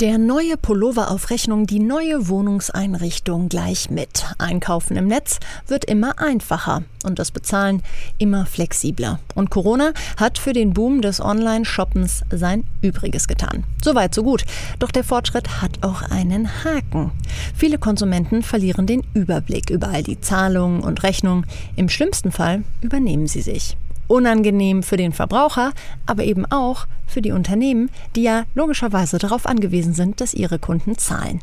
Der neue Pullover auf Rechnung, die neue Wohnungseinrichtung gleich mit. Einkaufen im Netz wird immer einfacher und das Bezahlen immer flexibler. Und Corona hat für den Boom des Online-Shoppens sein Übriges getan. Soweit, so gut. Doch der Fortschritt hat auch einen Haken. Viele Konsumenten verlieren den Überblick über all die Zahlungen und Rechnungen. Im schlimmsten Fall übernehmen sie sich. Unangenehm für den Verbraucher, aber eben auch für die Unternehmen, die ja logischerweise darauf angewiesen sind, dass ihre Kunden zahlen.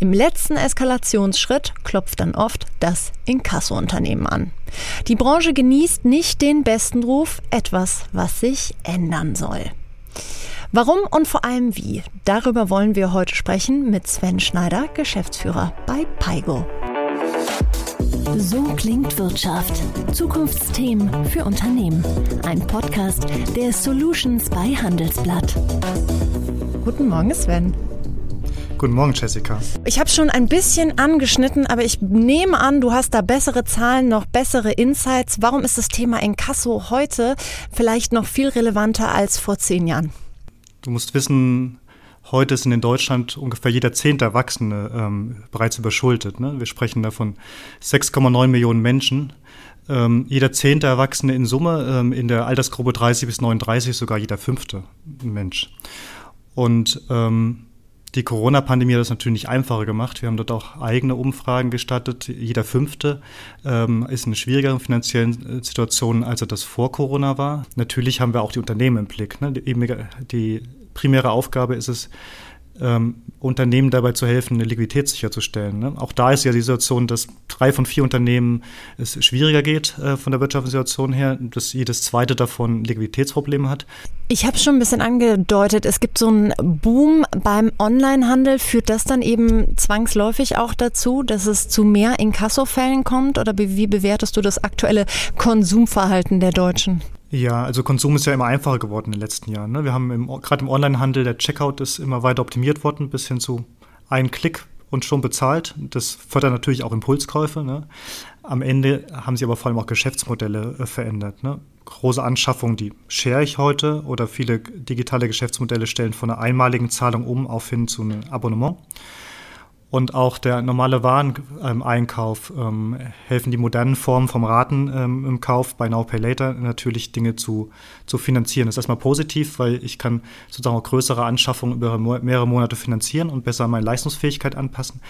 Im letzten Eskalationsschritt klopft dann oft das Inkasso-Unternehmen an. Die Branche genießt nicht den besten Ruf, etwas, was sich ändern soll. Warum und vor allem wie? Darüber wollen wir heute sprechen mit Sven Schneider, Geschäftsführer bei Paigo. So klingt Wirtschaft. Zukunftsthemen für Unternehmen. Ein Podcast der Solutions bei Handelsblatt. Guten Morgen, Sven. Guten Morgen, Jessica. Ich habe schon ein bisschen angeschnitten, aber ich nehme an, du hast da bessere Zahlen, noch bessere Insights. Warum ist das Thema Encasso heute vielleicht noch viel relevanter als vor zehn Jahren? Du musst wissen, Heute sind in Deutschland ungefähr jeder zehnte Erwachsene ähm, bereits überschuldet. Ne? Wir sprechen davon 6,9 Millionen Menschen. Ähm, jeder zehnte Erwachsene in Summe, ähm, in der Altersgruppe 30 bis 39 sogar jeder fünfte Mensch. Und ähm, die Corona-Pandemie hat das natürlich nicht einfacher gemacht. Wir haben dort auch eigene Umfragen gestattet. Jeder Fünfte ähm, ist in schwierigeren finanziellen äh, Situation, als er das vor Corona war. Natürlich haben wir auch die Unternehmen im Blick. Ne? Die, die primäre Aufgabe ist es, ähm, Unternehmen dabei zu helfen, eine Liquidität sicherzustellen. Ne? Auch da ist ja die Situation, dass drei von vier Unternehmen es schwieriger geht äh, von der wirtschaftlichen Situation her, dass jedes zweite davon Liquiditätsprobleme hat. Ich habe schon ein bisschen angedeutet, es gibt so einen Boom beim Onlinehandel. Führt das dann eben zwangsläufig auch dazu, dass es zu mehr Inkassofällen kommt? Oder wie bewertest du das aktuelle Konsumverhalten der Deutschen? Ja, also Konsum ist ja immer einfacher geworden in den letzten Jahren. Ne? Wir haben gerade im Onlinehandel, der Checkout ist immer weiter optimiert worden, bis hin zu ein Klick und schon bezahlt. Das fördert natürlich auch Impulskäufe. Ne? Am Ende haben sie aber vor allem auch Geschäftsmodelle äh, verändert. Ne? Große Anschaffungen, die share ich heute oder viele digitale Geschäftsmodelle stellen von einer einmaligen Zahlung um auf hin zu einem Abonnement. Und auch der normale Wareneinkauf ähm, helfen die modernen Formen vom Raten ähm, im Kauf bei Now Pay Later natürlich Dinge zu, zu finanzieren. Das ist erstmal positiv, weil ich kann sozusagen auch größere Anschaffungen über mehrere Monate finanzieren und besser meine Leistungsfähigkeit anpassen.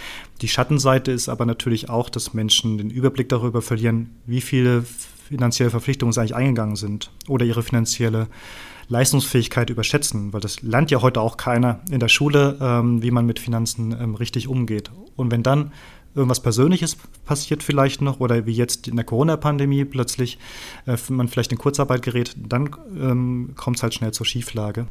Die Schattenseite ist aber natürlich auch, dass Menschen den Überblick darüber verlieren, wie viele finanzielle Verpflichtungen sie eigentlich eingegangen sind oder ihre finanzielle Leistungsfähigkeit überschätzen, weil das lernt ja heute auch keiner in der Schule, ähm, wie man mit Finanzen ähm, richtig umgeht. Und wenn dann irgendwas Persönliches passiert vielleicht noch oder wie jetzt in der Corona-Pandemie plötzlich äh, man vielleicht in Kurzarbeit gerät, dann ähm, kommt es halt schnell zur Schieflage.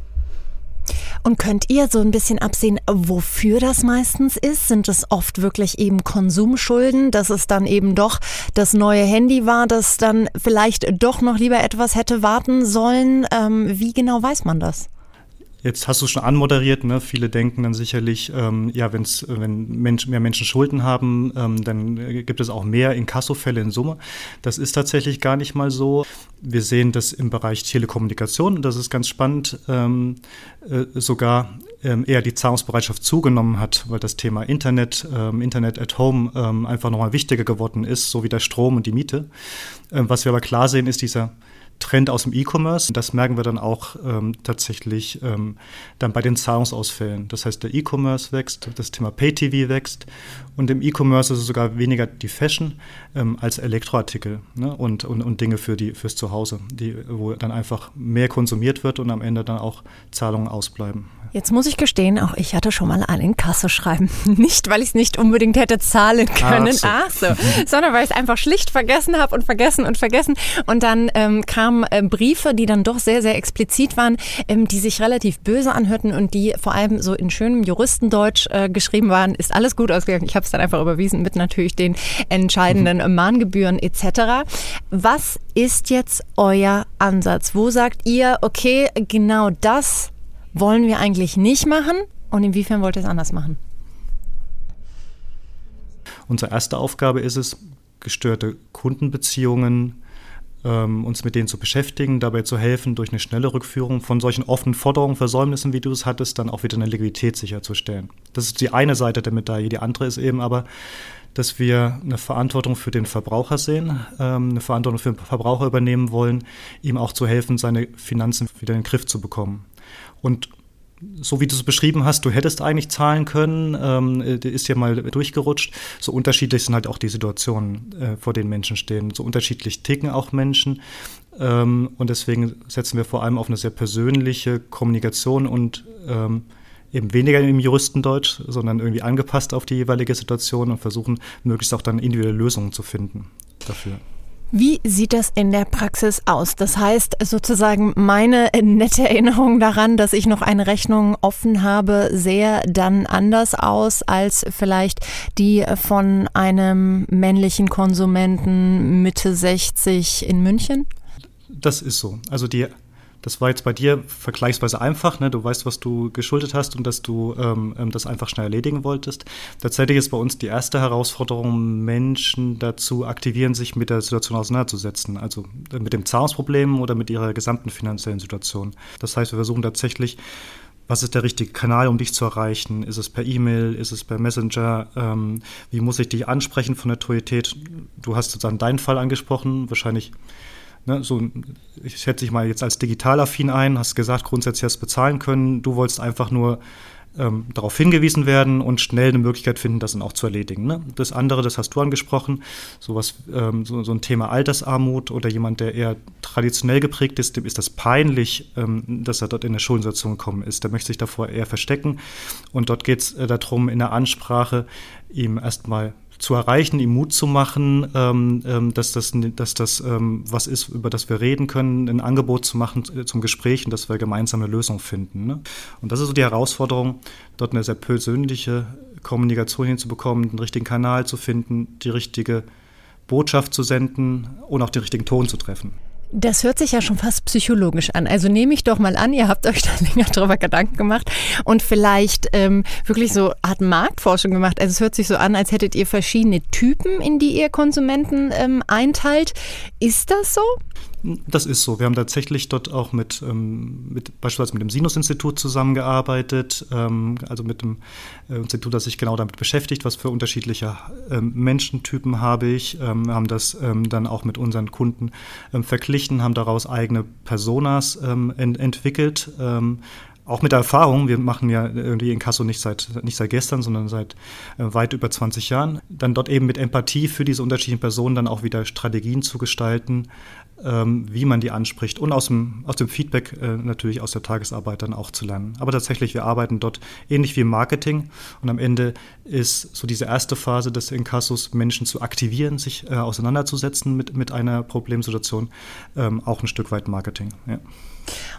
Und könnt ihr so ein bisschen absehen, wofür das meistens ist? Sind es oft wirklich eben Konsumschulden, dass es dann eben doch das neue Handy war, das dann vielleicht doch noch lieber etwas hätte warten sollen? Ähm, wie genau weiß man das? Jetzt hast du schon anmoderiert, ne? viele denken dann sicherlich, ähm, ja, wenn's, wenn Mensch, mehr Menschen Schulden haben, ähm, dann gibt es auch mehr Inkassofälle in Summe. Das ist tatsächlich gar nicht mal so. Wir sehen das im Bereich Telekommunikation, das ist ganz spannend, ähm, äh, sogar ähm, eher die Zahlungsbereitschaft zugenommen hat, weil das Thema Internet, ähm, Internet at Home ähm, einfach nochmal wichtiger geworden ist, so wie der Strom und die Miete. Was wir aber klar sehen, ist dieser Trend aus dem E-Commerce. Das merken wir dann auch ähm, tatsächlich ähm, dann bei den Zahlungsausfällen. Das heißt, der E-Commerce wächst, das Thema Pay-TV wächst und im E-Commerce ist es sogar weniger die Fashion ähm, als Elektroartikel ne? und, und, und Dinge für die, fürs Zuhause, die, wo dann einfach mehr konsumiert wird und am Ende dann auch Zahlungen ausbleiben. Jetzt muss ich gestehen, auch ich hatte schon mal ein Inkassoschreiben. Nicht, weil ich es nicht unbedingt hätte zahlen können, ach so, ach so sondern weil ich es einfach schlicht vergessen habe und vergessen und vergessen. Und dann ähm, kamen äh, Briefe, die dann doch sehr, sehr explizit waren, ähm, die sich relativ böse anhörten und die vor allem so in schönem Juristendeutsch äh, geschrieben waren. Ist alles gut ausgegangen. Ich habe es dann einfach überwiesen mit natürlich den entscheidenden mhm. Mahngebühren etc. Was ist jetzt euer Ansatz? Wo sagt ihr, okay, genau das wollen wir eigentlich nicht machen und inwiefern wollt ihr es anders machen? Unsere erste Aufgabe ist es, gestörte Kundenbeziehungen ähm, uns mit denen zu beschäftigen, dabei zu helfen, durch eine schnelle Rückführung von solchen offenen Forderungen, Versäumnissen, wie du es hattest, dann auch wieder eine Liquidität sicherzustellen. Das ist die eine Seite der Medaille. Die andere ist eben aber, dass wir eine Verantwortung für den Verbraucher sehen, ähm, eine Verantwortung für den Verbraucher übernehmen wollen, ihm auch zu helfen, seine Finanzen wieder in den Griff zu bekommen. Und so wie du es beschrieben hast, du hättest eigentlich zahlen können, ähm, ist ja mal durchgerutscht. So unterschiedlich sind halt auch die Situationen, äh, vor denen Menschen stehen. So unterschiedlich ticken auch Menschen. Ähm, und deswegen setzen wir vor allem auf eine sehr persönliche Kommunikation und ähm, eben weniger im Juristendeutsch, sondern irgendwie angepasst auf die jeweilige Situation und versuchen möglichst auch dann individuelle Lösungen zu finden dafür. Wie sieht das in der Praxis aus? Das heißt sozusagen meine nette Erinnerung daran, dass ich noch eine Rechnung offen habe, sehr dann anders aus als vielleicht die von einem männlichen Konsumenten Mitte 60 in München? Das ist so. Also die das war jetzt bei dir vergleichsweise einfach. Ne? Du weißt, was du geschuldet hast und dass du ähm, ähm, das einfach schnell erledigen wolltest. Tatsächlich ist bei uns die erste Herausforderung, Menschen dazu aktivieren, sich mit der Situation auseinanderzusetzen. Also äh, mit dem Zahlungsproblem oder mit ihrer gesamten finanziellen Situation. Das heißt, wir versuchen tatsächlich, was ist der richtige Kanal, um dich zu erreichen? Ist es per E-Mail? Ist es per Messenger? Ähm, wie muss ich dich ansprechen von der Autorität? Du hast an deinen Fall angesprochen, wahrscheinlich Ne, so, ich schätze dich mal jetzt als digitalaffin ein, hast gesagt, grundsätzlich hast bezahlen können. Du wolltest einfach nur ähm, darauf hingewiesen werden und schnell eine Möglichkeit finden, das dann auch zu erledigen. Ne? Das andere, das hast du angesprochen, sowas, ähm, so, so, ein Thema Altersarmut oder jemand, der eher traditionell geprägt ist, dem ist das peinlich, ähm, dass er dort in eine Schuldensituation gekommen ist. Der möchte sich davor eher verstecken. Und dort geht es äh, darum, in der Ansprache ihm erstmal zu erreichen, ihm Mut zu machen, ähm, ähm, dass das, dass das ähm, was ist, über das wir reden können, ein Angebot zu machen äh, zum Gespräch und dass wir gemeinsam eine Lösung finden. Ne? Und das ist so die Herausforderung, dort eine sehr persönliche Kommunikation hinzubekommen, den richtigen Kanal zu finden, die richtige Botschaft zu senden und auch den richtigen Ton zu treffen. Das hört sich ja schon fast psychologisch an. Also nehme ich doch mal an, ihr habt euch da länger drüber Gedanken gemacht und vielleicht ähm, wirklich so hat Marktforschung gemacht. Also es hört sich so an, als hättet ihr verschiedene Typen, in die ihr Konsumenten ähm, einteilt. Ist das so? Das ist so. Wir haben tatsächlich dort auch mit, ähm, mit beispielsweise mit dem Sinus-Institut zusammengearbeitet, ähm, also mit dem äh, Institut, das sich genau damit beschäftigt, was für unterschiedliche ähm, Menschentypen habe ich. Ähm, wir haben das ähm, dann auch mit unseren Kunden ähm, verglichen, haben daraus eigene Personas ent entwickelt, auch mit der Erfahrung, wir machen ja irgendwie Inkasso nicht seit, nicht seit gestern, sondern seit äh, weit über 20 Jahren, dann dort eben mit Empathie für diese unterschiedlichen Personen dann auch wieder Strategien zu gestalten, ähm, wie man die anspricht und aus dem, aus dem Feedback äh, natürlich aus der Tagesarbeit dann auch zu lernen. Aber tatsächlich, wir arbeiten dort ähnlich wie im Marketing und am Ende ist so diese erste Phase des Inkassos, Menschen zu aktivieren, sich äh, auseinanderzusetzen mit, mit einer Problemsituation, ähm, auch ein Stück weit Marketing. Ja.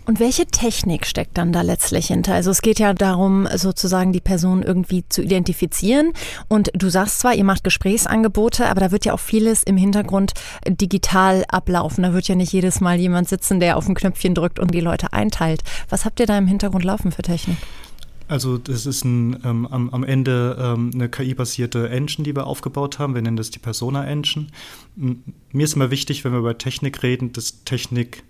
Und welche Technik steckt dann da letztlich hinter? Also es geht ja darum, sozusagen die Person irgendwie zu identifizieren. Und du sagst zwar, ihr macht Gesprächsangebote, aber da wird ja auch vieles im Hintergrund digital ablaufen. Da wird ja nicht jedes Mal jemand sitzen, der auf ein Knöpfchen drückt und die Leute einteilt. Was habt ihr da im Hintergrund laufen für Technik? Also das ist ein, ähm, am, am, Ende ähm, eine KI-basierte Engine, die wir aufgebaut haben. Wir nennen das die Persona-Engine. Mir ist immer wichtig, wenn wir über Technik reden, dass Technik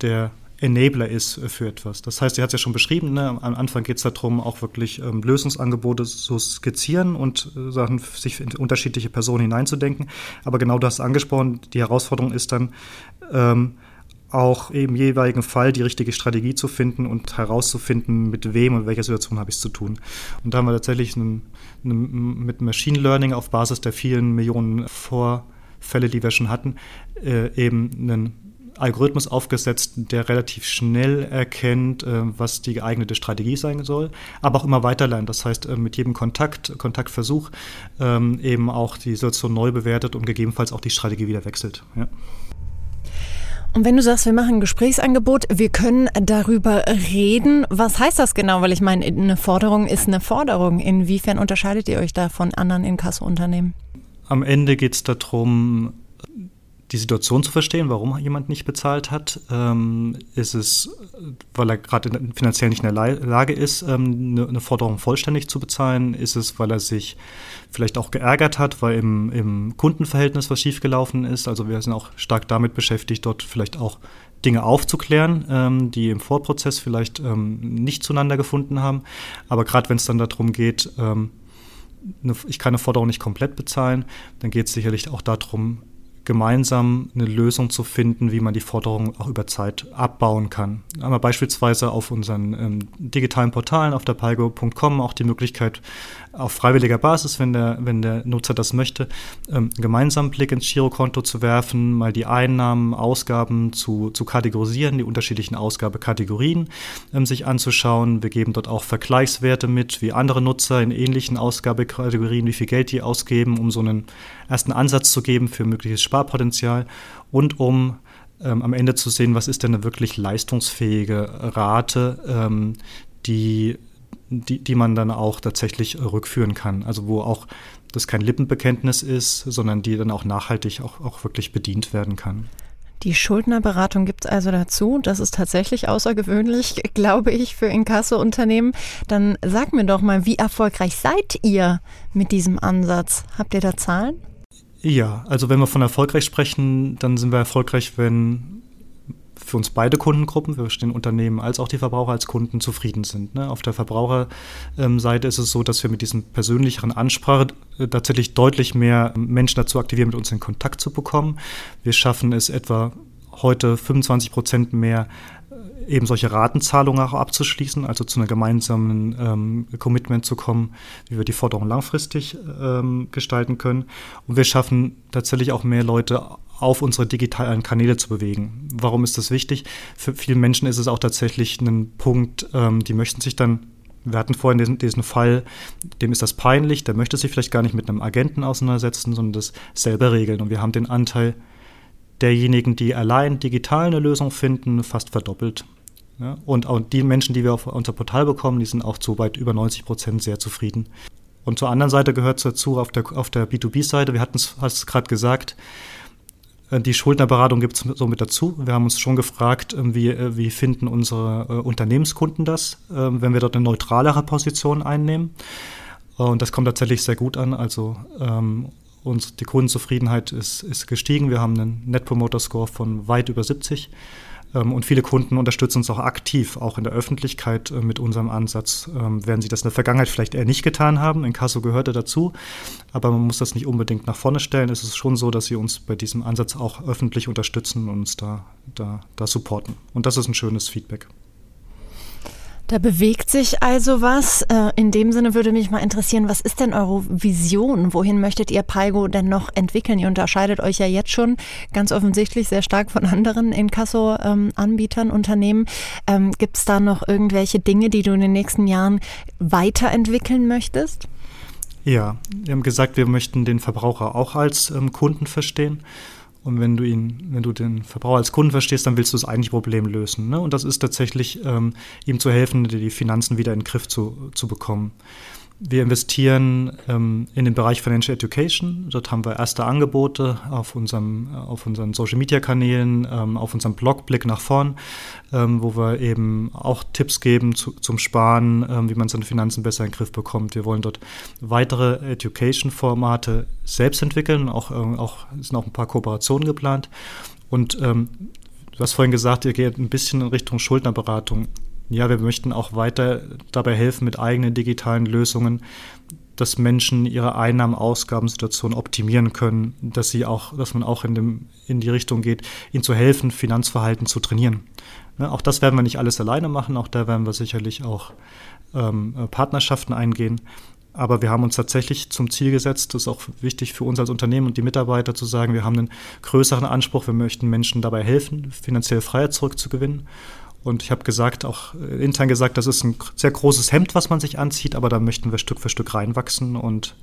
der Enabler ist für etwas. Das heißt, sie hat es ja schon beschrieben, ne? am Anfang geht es darum, auch wirklich ähm, Lösungsangebote zu skizzieren und äh, Sachen, sich in unterschiedliche Personen hineinzudenken. Aber genau das angesprochen, die Herausforderung ist dann, ähm, auch im jeweiligen Fall die richtige Strategie zu finden und herauszufinden, mit wem und welcher Situation habe ich es zu tun. Und da haben wir tatsächlich einen, einen, mit Machine Learning auf Basis der vielen Millionen Vorfälle, die wir schon hatten, äh, eben einen Algorithmus aufgesetzt, der relativ schnell erkennt, äh, was die geeignete Strategie sein soll, aber auch immer weiter lernt. Das heißt, äh, mit jedem Kontakt, Kontaktversuch ähm, eben auch die Situation neu bewertet und gegebenenfalls auch die Strategie wieder wechselt. Ja. Und wenn du sagst, wir machen ein Gesprächsangebot, wir können darüber reden, was heißt das genau? Weil ich meine, eine Forderung ist eine Forderung. Inwiefern unterscheidet ihr euch da von anderen Inkassounternehmen? Am Ende geht es darum, die Situation zu verstehen, warum jemand nicht bezahlt hat. Ähm, ist es, weil er gerade finanziell nicht in der Lage ist, ähm, eine, eine, Forderung vollständig zu bezahlen? Ist es, weil er sich vielleicht auch geärgert hat, weil im, im Kundenverhältnis was schiefgelaufen ist? Also wir sind auch stark damit beschäftigt, dort vielleicht auch Dinge aufzuklären, ähm, die im Vorprozess vielleicht ähm, nicht zueinander gefunden haben. Aber gerade wenn es dann darum geht, ähm, ich kann eine Forderung nicht komplett bezahlen, dann geht es sicherlich auch darum, gemeinsam eine Lösung zu finden, wie man die Forderungen auch über Zeit abbauen kann. Aber beispielsweise auf unseren ähm, digitalen Portalen auf der palgo.com auch die Möglichkeit, auf freiwilliger Basis, wenn der, wenn der Nutzer das möchte, ähm, einen gemeinsamen Blick ins Girokonto zu werfen, mal die Einnahmen, Ausgaben zu, zu kategorisieren, die unterschiedlichen Ausgabekategorien ähm, sich anzuschauen. Wir geben dort auch Vergleichswerte mit, wie andere Nutzer in ähnlichen Ausgabekategorien, wie viel Geld die ausgeben, um so einen ersten Ansatz zu geben für mögliches Sparpotenzial und um ähm, am Ende zu sehen, was ist denn eine wirklich leistungsfähige Rate, ähm, die die, die man dann auch tatsächlich rückführen kann. Also wo auch das kein Lippenbekenntnis ist, sondern die dann auch nachhaltig auch, auch wirklich bedient werden kann. Die Schuldnerberatung gibt es also dazu. Das ist tatsächlich außergewöhnlich, glaube ich, für Inkasso-Unternehmen. Dann sag mir doch mal, wie erfolgreich seid ihr mit diesem Ansatz? Habt ihr da Zahlen? Ja, also wenn wir von erfolgreich sprechen, dann sind wir erfolgreich, wenn für uns beide Kundengruppen, für den Unternehmen als auch die Verbraucher als Kunden zufrieden sind. Ne? Auf der Verbraucherseite ist es so, dass wir mit diesen persönlicheren Ansprache äh, tatsächlich deutlich mehr Menschen dazu aktivieren, mit uns in Kontakt zu bekommen. Wir schaffen es etwa heute 25 Prozent mehr eben solche Ratenzahlungen auch abzuschließen, also zu einer gemeinsamen ähm, Commitment zu kommen, wie wir die Forderung langfristig ähm, gestalten können. Und wir schaffen tatsächlich auch mehr Leute auf unsere digitalen Kanäle zu bewegen. Warum ist das wichtig? Für viele Menschen ist es auch tatsächlich ein Punkt, ähm, die möchten sich dann wir hatten vorhin diesen, diesen, Fall, dem ist das peinlich, der möchte sich vielleicht gar nicht mit einem Agenten auseinandersetzen, sondern das selber regeln. Und wir haben den Anteil derjenigen, die allein digital eine Lösung finden, fast verdoppelt. Ja, und auch die Menschen, die wir auf unser Portal bekommen, die sind auch zu weit über 90 Prozent sehr zufrieden. Und zur anderen Seite gehört es dazu, auf der, auf der B2B-Seite, wir hatten es gerade gesagt, äh, die Schuldnerberatung gibt es somit dazu. Wir haben uns schon gefragt, ähm, wie, äh, wie finden unsere äh, Unternehmenskunden das, wenn wir dort eine neutralere Position einnehmen. Und das kommt tatsächlich sehr gut an. Also ähm, uns, die Kundenzufriedenheit ist, ist gestiegen. Wir haben einen Net Promoter Score von weit über 70. Ähm, und viele Kunden unterstützen uns auch aktiv, auch in der Öffentlichkeit äh, mit unserem Ansatz. Werden sie das in der Vergangenheit vielleicht eher nicht getan haben. In Inkasso gehörte dazu, aber man muss das nicht unbedingt nach vorne stellen. Es ist schon so, dass sie uns bei diesem Ansatz auch öffentlich unterstützen und uns da, da, da supporten. Und das ist ein schönes Feedback. Da bewegt sich also was. Äh, in dem Sinne würde mich mal interessieren, was ist denn eure Vision? Wohin möchtet ihr Paigo denn noch entwickeln? Ihr unterscheidet euch ja jetzt schon ganz offensichtlich sehr stark von anderen Inkasso-Anbietern, Unternehmen. Ähm, Gibt es da noch irgendwelche Dinge, die du in den nächsten Jahren weiterentwickeln möchtest? Ja, wir haben gesagt, wir möchten den Verbraucher auch als ähm, Kunden verstehen. Und wenn du ihn, wenn du den Verbraucher als Kunden verstehst, dann willst du das eigentliche Problem lösen. Ne? Und das ist tatsächlich, ähm, ihm zu helfen, die Finanzen wieder in den Griff zu, zu bekommen. Wir investieren ähm, in den Bereich Financial Education. Dort haben wir erste Angebote auf, unserem, auf unseren Social Media Kanälen, ähm, auf unserem Blog Blick nach vorn, ähm, wo wir eben auch Tipps geben zu, zum Sparen, ähm, wie man seine Finanzen besser in den Griff bekommt. Wir wollen dort weitere Education-Formate selbst entwickeln. Auch, äh, auch sind auch ein paar Kooperationen geplant. Und ähm, du hast vorhin gesagt, ihr geht ein bisschen in Richtung Schuldnerberatung. Ja, wir möchten auch weiter dabei helfen mit eigenen digitalen Lösungen, dass Menschen ihre Einnahmen-Ausgabensituation optimieren können, dass sie auch, dass man auch in, dem, in die Richtung geht, ihnen zu helfen, Finanzverhalten zu trainieren. Ne, auch das werden wir nicht alles alleine machen, auch da werden wir sicherlich auch ähm, Partnerschaften eingehen. Aber wir haben uns tatsächlich zum Ziel gesetzt, das ist auch wichtig für uns als Unternehmen und die Mitarbeiter zu sagen, wir haben einen größeren Anspruch, wir möchten Menschen dabei helfen, finanziell Freiheit zurückzugewinnen. Und ich habe gesagt, auch äh, intern gesagt, das ist ein sehr großes Hemd, was man sich anzieht, aber da möchten wir Stück für Stück reinwachsen und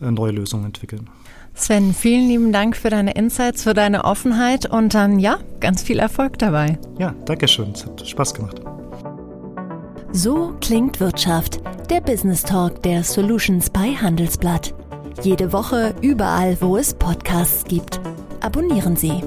äh, neue Lösungen entwickeln. Sven, vielen lieben Dank für deine Insights, für deine Offenheit und dann ja, ganz viel Erfolg dabei. Ja, danke schön. Es hat Spaß gemacht. So klingt Wirtschaft, der Business Talk der Solutions bei Handelsblatt. Jede Woche überall, wo es Podcasts gibt. abonnieren Sie.